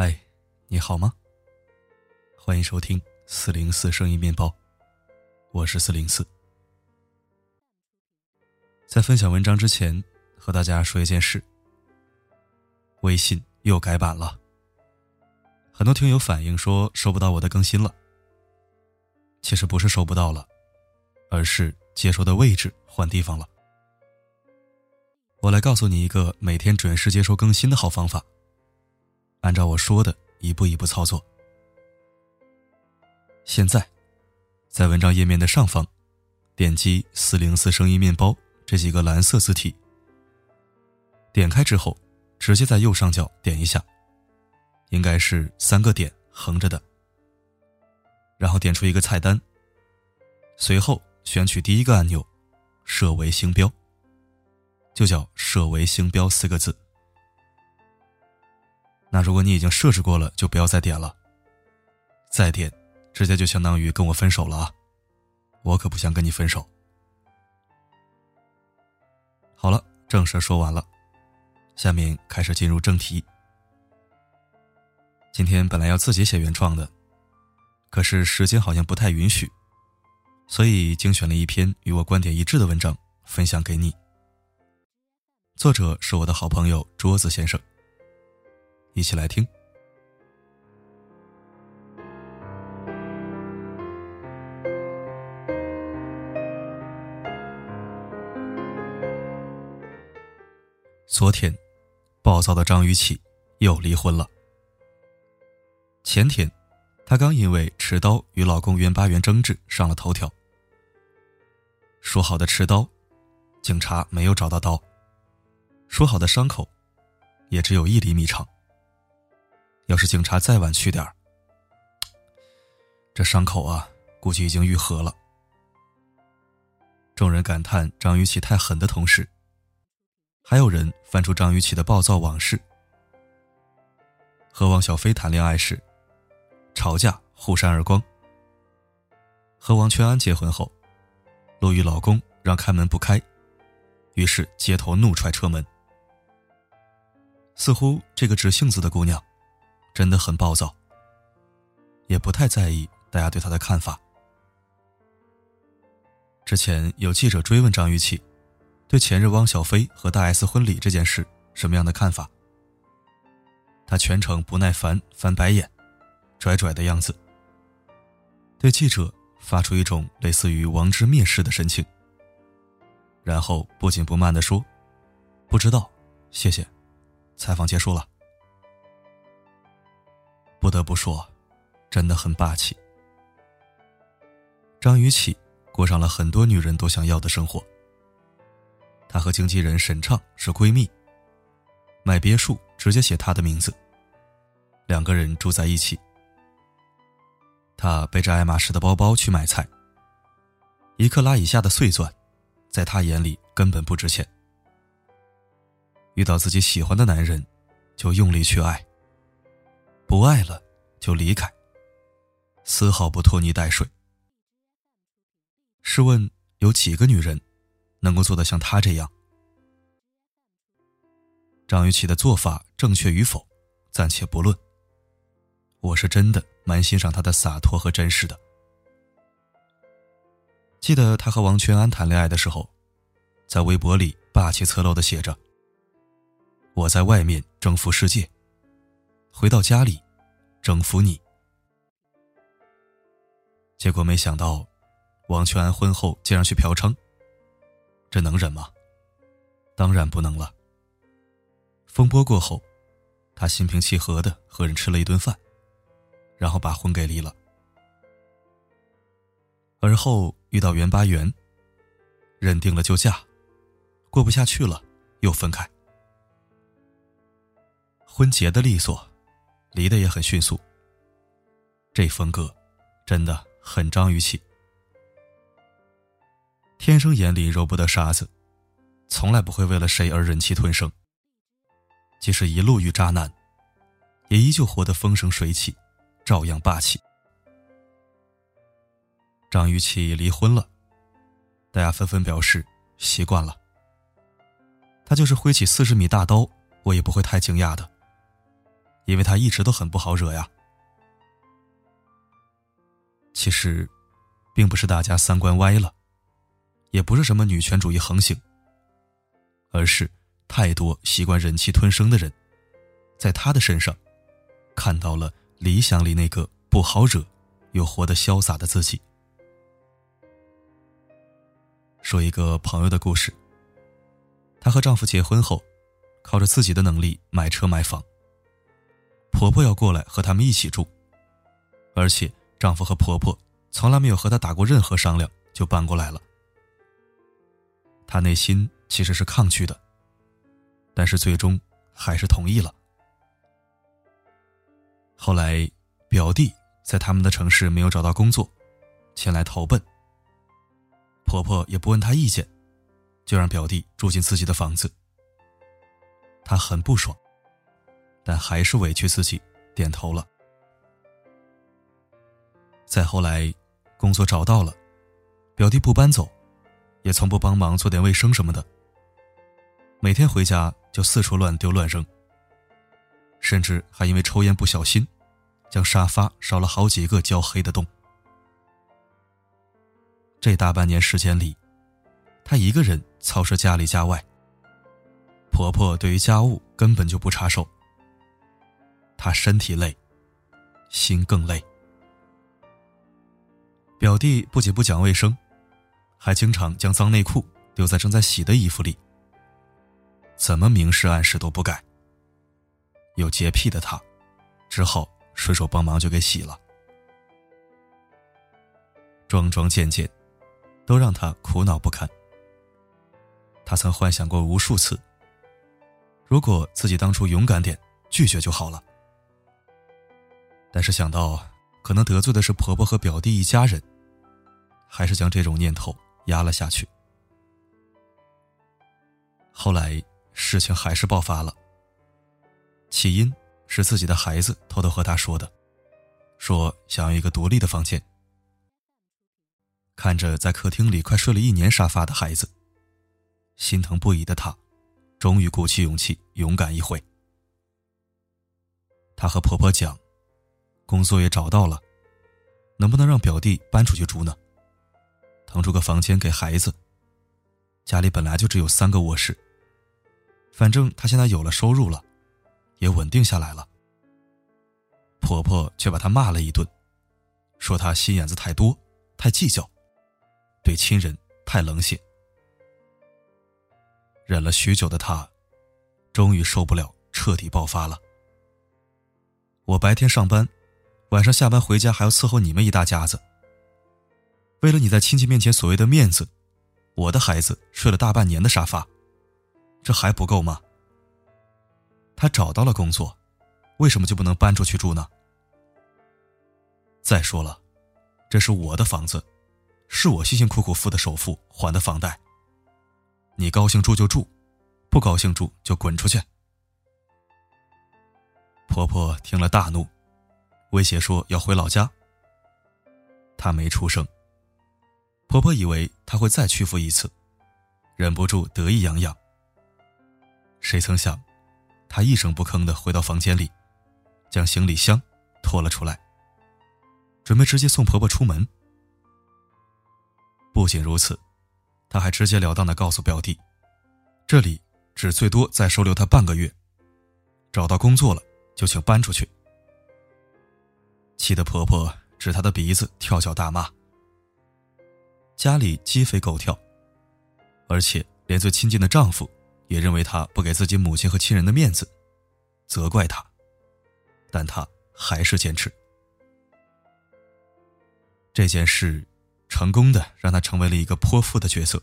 嗨，你好吗？欢迎收听四零四声音面包，我是四零四。在分享文章之前，和大家说一件事：微信又改版了。很多听友反映说收不到我的更新了。其实不是收不到了，而是接收的位置换地方了。我来告诉你一个每天准时接收更新的好方法。按照我说的一步一步操作。现在，在文章页面的上方，点击“四零四声音面包”这几个蓝色字体。点开之后，直接在右上角点一下，应该是三个点横着的。然后点出一个菜单，随后选取第一个按钮“设为星标”，就叫“设为星标”四个字。那如果你已经设置过了，就不要再点了。再点，直接就相当于跟我分手了啊！我可不想跟你分手。好了，正事说完了，下面开始进入正题。今天本来要自己写原创的。可是时间好像不太允许，所以精选了一篇与我观点一致的文章分享给你。作者是我的好朋友桌子先生，一起来听。昨天，暴躁的张雨绮又离婚了。前天。她刚因为持刀与老公袁巴元争执上了头条。说好的持刀，警察没有找到刀；说好的伤口，也只有一厘米长。要是警察再晚去点儿，这伤口啊，估计已经愈合了。众人感叹张雨绮太狠的同时，还有人翻出张雨绮的暴躁往事。和王小飞谈恋爱时。吵架互扇耳光。和王全安结婚后，路遇老公让开门不开，于是街头怒踹车门。似乎这个直性子的姑娘，真的很暴躁，也不太在意大家对他的看法。之前有记者追问张雨绮，对前任汪小菲和大 S 婚礼这件事什么样的看法，他全程不耐烦翻白眼。拽拽的样子，对记者发出一种类似于王之蔑视的神情，然后不紧不慢的说：“不知道，谢谢。”采访结束了。不得不说，真的很霸气。张雨绮过上了很多女人都想要的生活。她和经纪人沈畅是闺蜜，买别墅直接写她的名字，两个人住在一起。她背着爱马仕的包包去买菜。一克拉以下的碎钻，在她眼里根本不值钱。遇到自己喜欢的男人，就用力去爱；不爱了，就离开，丝毫不拖泥带水。试问，有几个女人能够做得像他这样？张雨绮的做法正确与否，暂且不论。我是真的蛮欣赏她的洒脱和真实的。记得她和王全安谈恋爱的时候，在微博里霸气侧漏的写着：“我在外面征服世界，回到家里征服你。”结果没想到，王全安婚后竟然去嫖娼，这能忍吗？当然不能了。风波过后，他心平气和的和人吃了一顿饭。然后把婚给离了，而后遇到袁巴元，认定了就嫁，过不下去了又分开，婚结的利索，离的也很迅速。这风格真的很张雨绮，天生眼里揉不得沙子，从来不会为了谁而忍气吞声。即使一路遇渣男，也依旧活得风生水起。照样霸气。张雨绮离婚了，大家纷纷表示习惯了。他就是挥起四十米大刀，我也不会太惊讶的，因为她一直都很不好惹呀。其实，并不是大家三观歪了，也不是什么女权主义横行，而是太多习惯忍气吞声的人，在他的身上看到了理想里那个不好惹又活得潇洒的自己。说一个朋友的故事。她和丈夫结婚后，靠着自己的能力买车买房。婆婆要过来和他们一起住，而且丈夫和婆婆从来没有和她打过任何商量就搬过来了。她内心其实是抗拒的，但是最终还是同意了。后来，表弟在他们的城市没有找到工作，前来投奔。婆婆也不问他意见，就让表弟住进自己的房子。她很不爽，但还是委屈自己点头了。再后来，工作找到了，表弟不搬走，也从不帮忙做点卫生什么的。每天回家就四处乱丢乱扔，甚至还因为抽烟不小心，将沙发烧了好几个焦黑的洞。这大半年时间里，她一个人操持家里家外。婆婆对于家务根本就不插手。他身体累，心更累。表弟不仅不讲卫生，还经常将脏内裤丢在正在洗的衣服里。怎么明示暗示都不改。有洁癖的他，只好顺手帮忙就给洗了。桩桩件件。都让他苦恼不堪。他曾幻想过无数次，如果自己当初勇敢点，拒绝就好了。但是想到可能得罪的是婆婆和表弟一家人，还是将这种念头压了下去。后来事情还是爆发了。起因是自己的孩子偷偷和他说的，说想要一个独立的房间。看着在客厅里快睡了一年沙发的孩子，心疼不已的她，终于鼓起勇气勇敢一回。她和婆婆讲，工作也找到了，能不能让表弟搬出去住呢？腾出个房间给孩子。家里本来就只有三个卧室，反正他现在有了收入了，也稳定下来了。婆婆却把她骂了一顿，说她心眼子太多，太计较。对亲人太冷血，忍了许久的他，终于受不了，彻底爆发了。我白天上班，晚上下班回家还要伺候你们一大家子。为了你在亲戚面前所谓的面子，我的孩子睡了大半年的沙发，这还不够吗？他找到了工作，为什么就不能搬出去住呢？再说了，这是我的房子。是我辛辛苦苦付的首付还的房贷。你高兴住就住，不高兴住就滚出去。婆婆听了大怒，威胁说要回老家。她没出声。婆婆以为她会再屈服一次，忍不住得意洋洋。谁曾想，她一声不吭的回到房间里，将行李箱拖了出来，准备直接送婆婆出门。不仅如此，他还直截了当的告诉表弟：“这里只最多再收留他半个月，找到工作了就请搬出去。”气得婆婆指他的鼻子跳脚大骂。家里鸡飞狗跳，而且连最亲近的丈夫也认为她不给自己母亲和亲人的面子，责怪她，但她还是坚持这件事。成功的让她成为了一个泼妇的角色，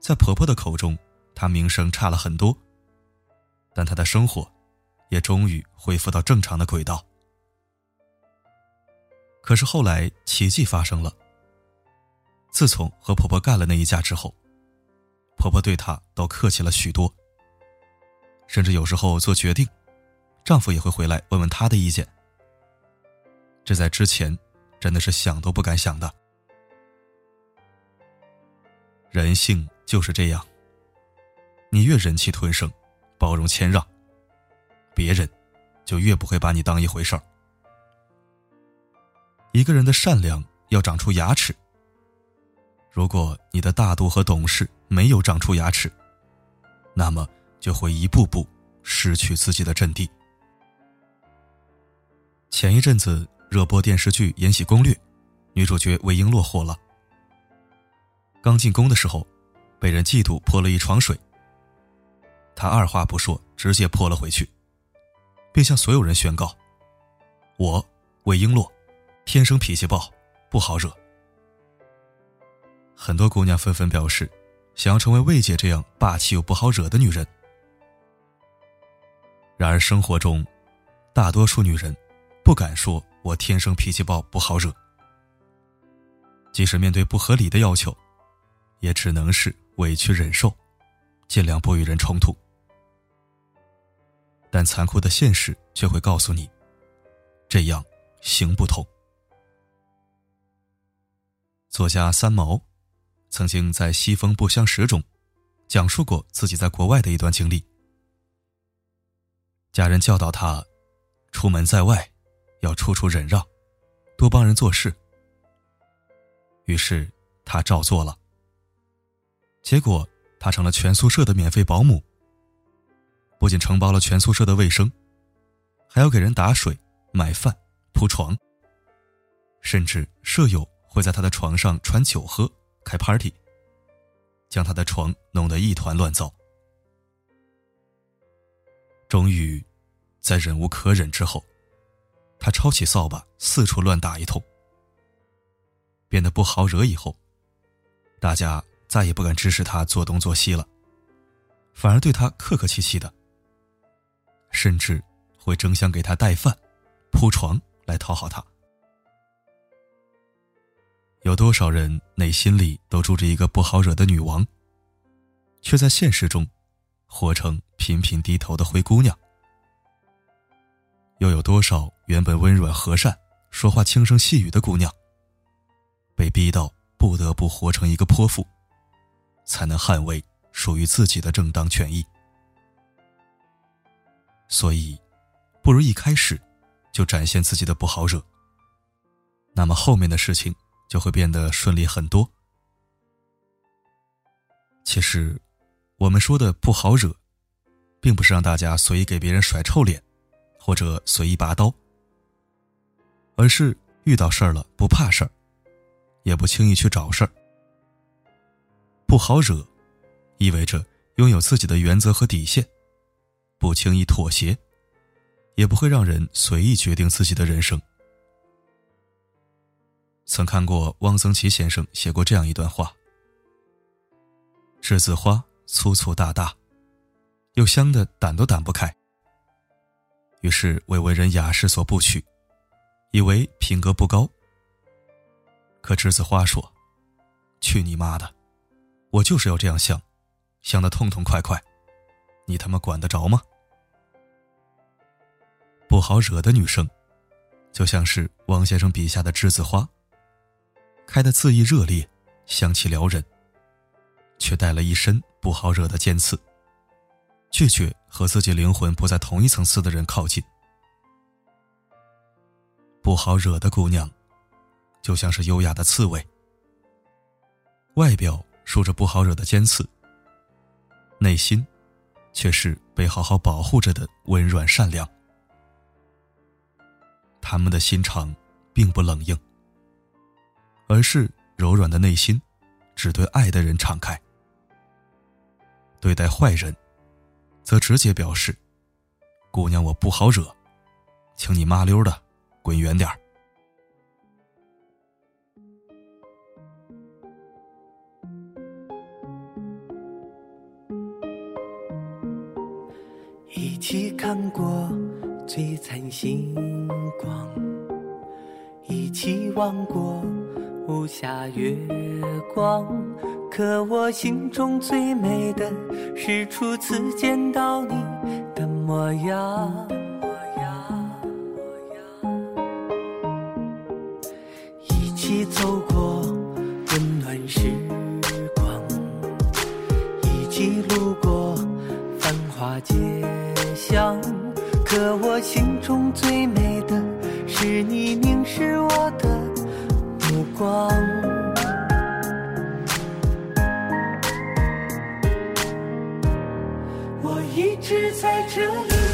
在婆婆的口中，她名声差了很多，但她的生活也终于恢复到正常的轨道。可是后来奇迹发生了。自从和婆婆干了那一架之后，婆婆对她都客气了许多，甚至有时候做决定，丈夫也会回来问问她的意见。这在之前。真的是想都不敢想的。人性就是这样，你越忍气吞声、包容谦让，别人就越不会把你当一回事儿。一个人的善良要长出牙齿。如果你的大度和懂事没有长出牙齿，那么就会一步步失去自己的阵地。前一阵子热播电视剧《延禧攻略》，女主角魏璎珞火了。刚进宫的时候，被人嫉妒泼了一床水。她二话不说，直接泼了回去，并向所有人宣告：“我魏璎珞，天生脾气暴，不好惹。”很多姑娘纷纷表示，想要成为魏姐这样霸气又不好惹的女人。然而生活中，大多数女人。不敢说，我天生脾气暴，不好惹。即使面对不合理的要求，也只能是委屈忍受，尽量不与人冲突。但残酷的现实却会告诉你，这样行不通。作家三毛曾经在《西风不相识》中讲述过自己在国外的一段经历。家人教导他，出门在外。要处处忍让，多帮人做事。于是他照做了。结果他成了全宿舍的免费保姆，不仅承包了全宿舍的卫生，还要给人打水、买饭、铺床。甚至舍友会在他的床上传酒喝、开 party，将他的床弄得一团乱糟。终于，在忍无可忍之后。他抄起扫把，四处乱打一通，变得不好惹。以后，大家再也不敢指使他做东做西了，反而对他客客气气的，甚至会争相给他带饭、铺床来讨好他。有多少人内心里都住着一个不好惹的女王，却在现实中活成频频低头的灰姑娘？又有多少原本温软和善、说话轻声细语的姑娘，被逼到不得不活成一个泼妇，才能捍卫属于自己的正当权益？所以，不如一开始就展现自己的不好惹，那么后面的事情就会变得顺利很多。其实，我们说的不好惹，并不是让大家随意给别人甩臭脸。或者随意拔刀，而是遇到事儿了不怕事儿，也不轻易去找事儿。不好惹，意味着拥有自己的原则和底线，不轻易妥协，也不会让人随意决定自己的人生。曾看过汪曾祺先生写过这样一段话：栀子花粗粗大大，又香的掸都掸不开。于是为为人雅士所不取，以为品格不高。可栀子花说：“去你妈的！我就是要这样香，香的痛痛快快，你他妈管得着吗？”不好惹的女生，就像是汪先生笔下的栀子花，开的恣意热烈，香气撩人，却带了一身不好惹的尖刺。拒绝和自己灵魂不在同一层次的人靠近。不好惹的姑娘，就像是优雅的刺猬，外表梳着不好惹的尖刺，内心却是被好好保护着的温软善良。他们的心肠并不冷硬，而是柔软的内心，只对爱的人敞开。对待坏人。则直接表示：“姑娘，我不好惹，请你麻溜的滚远点儿。”一起看过璀璨星光，一起望过铺下月光，可我心中最美的是初次见到你的模样。一起走过温暖时光，一起路过繁华街巷，可我心中最美的是你凝视我的。光。我一直在这里，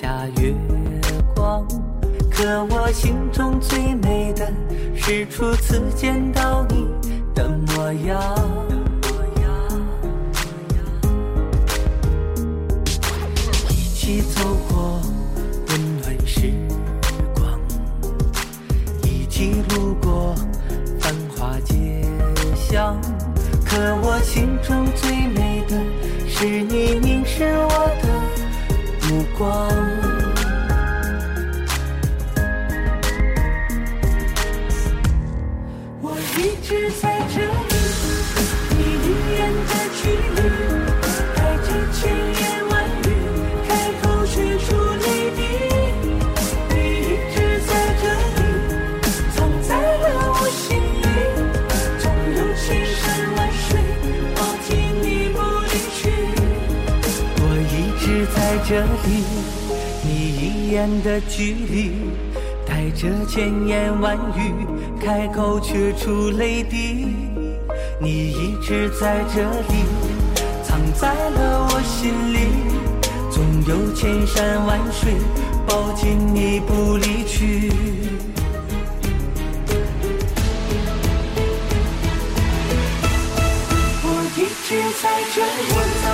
下月光。可我心中最美的是初次见到你的模样。一起走过温暖时光。一起路过繁华街巷，可我心中最美的是你凝视我的目光。一直在这里，你一眼的距离，带着千言万语，开口却出泪滴。你一直在这里，藏在了我心里，总有千山万水抱紧你不离去。我一直在这里，你一眼的距离，带着千言万语，开口却出泪滴。你一直在这里，藏在了我心里，总有千山万水，抱紧你不离去。我一直在这里。